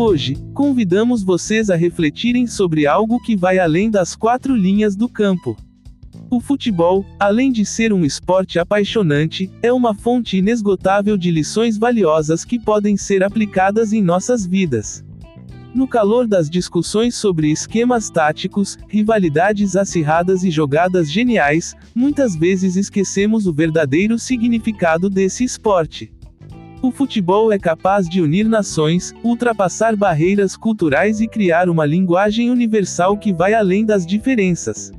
Hoje, convidamos vocês a refletirem sobre algo que vai além das quatro linhas do campo. O futebol, além de ser um esporte apaixonante, é uma fonte inesgotável de lições valiosas que podem ser aplicadas em nossas vidas. No calor das discussões sobre esquemas táticos, rivalidades acirradas e jogadas geniais, muitas vezes esquecemos o verdadeiro significado desse esporte. O futebol é capaz de unir nações, ultrapassar barreiras culturais e criar uma linguagem universal que vai além das diferenças.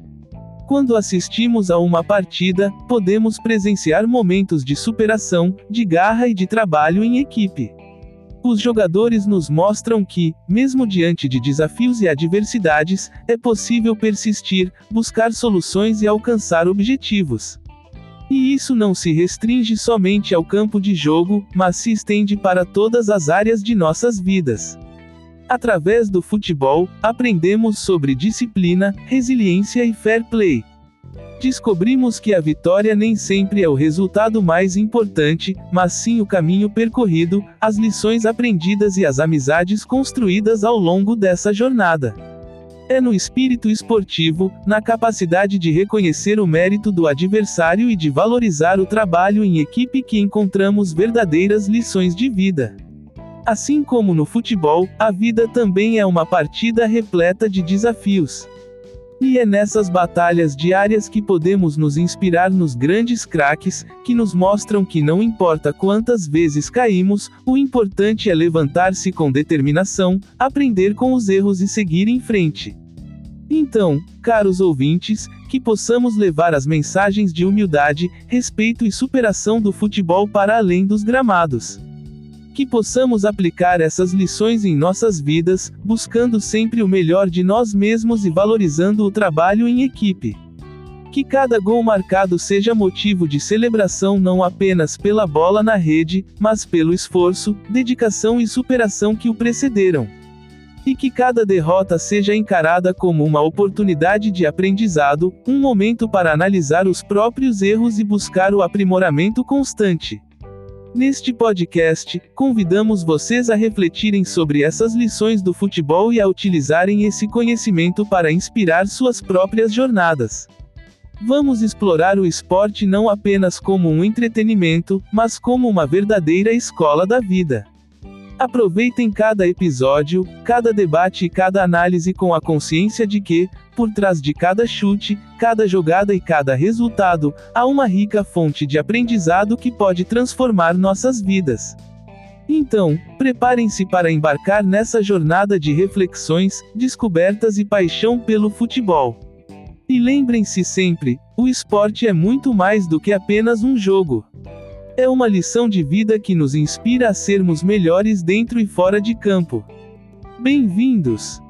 Quando assistimos a uma partida, podemos presenciar momentos de superação, de garra e de trabalho em equipe. Os jogadores nos mostram que, mesmo diante de desafios e adversidades, é possível persistir, buscar soluções e alcançar objetivos. E isso não se restringe somente ao campo de jogo, mas se estende para todas as áreas de nossas vidas. Através do futebol, aprendemos sobre disciplina, resiliência e fair play. Descobrimos que a vitória nem sempre é o resultado mais importante, mas sim o caminho percorrido, as lições aprendidas e as amizades construídas ao longo dessa jornada. É no espírito esportivo, na capacidade de reconhecer o mérito do adversário e de valorizar o trabalho em equipe que encontramos verdadeiras lições de vida. Assim como no futebol, a vida também é uma partida repleta de desafios. E é nessas batalhas diárias que podemos nos inspirar nos grandes craques, que nos mostram que não importa quantas vezes caímos, o importante é levantar-se com determinação, aprender com os erros e seguir em frente. Então, caros ouvintes, que possamos levar as mensagens de humildade, respeito e superação do futebol para além dos gramados que possamos aplicar essas lições em nossas vidas, buscando sempre o melhor de nós mesmos e valorizando o trabalho em equipe. Que cada gol marcado seja motivo de celebração não apenas pela bola na rede, mas pelo esforço, dedicação e superação que o precederam. E que cada derrota seja encarada como uma oportunidade de aprendizado, um momento para analisar os próprios erros e buscar o aprimoramento constante. Neste podcast, convidamos vocês a refletirem sobre essas lições do futebol e a utilizarem esse conhecimento para inspirar suas próprias jornadas. Vamos explorar o esporte não apenas como um entretenimento, mas como uma verdadeira escola da vida. Aproveitem cada episódio, cada debate e cada análise com a consciência de que, por trás de cada chute, cada jogada e cada resultado, há uma rica fonte de aprendizado que pode transformar nossas vidas. Então, preparem-se para embarcar nessa jornada de reflexões, descobertas e paixão pelo futebol. E lembrem-se sempre: o esporte é muito mais do que apenas um jogo. É uma lição de vida que nos inspira a sermos melhores dentro e fora de campo. Bem-vindos!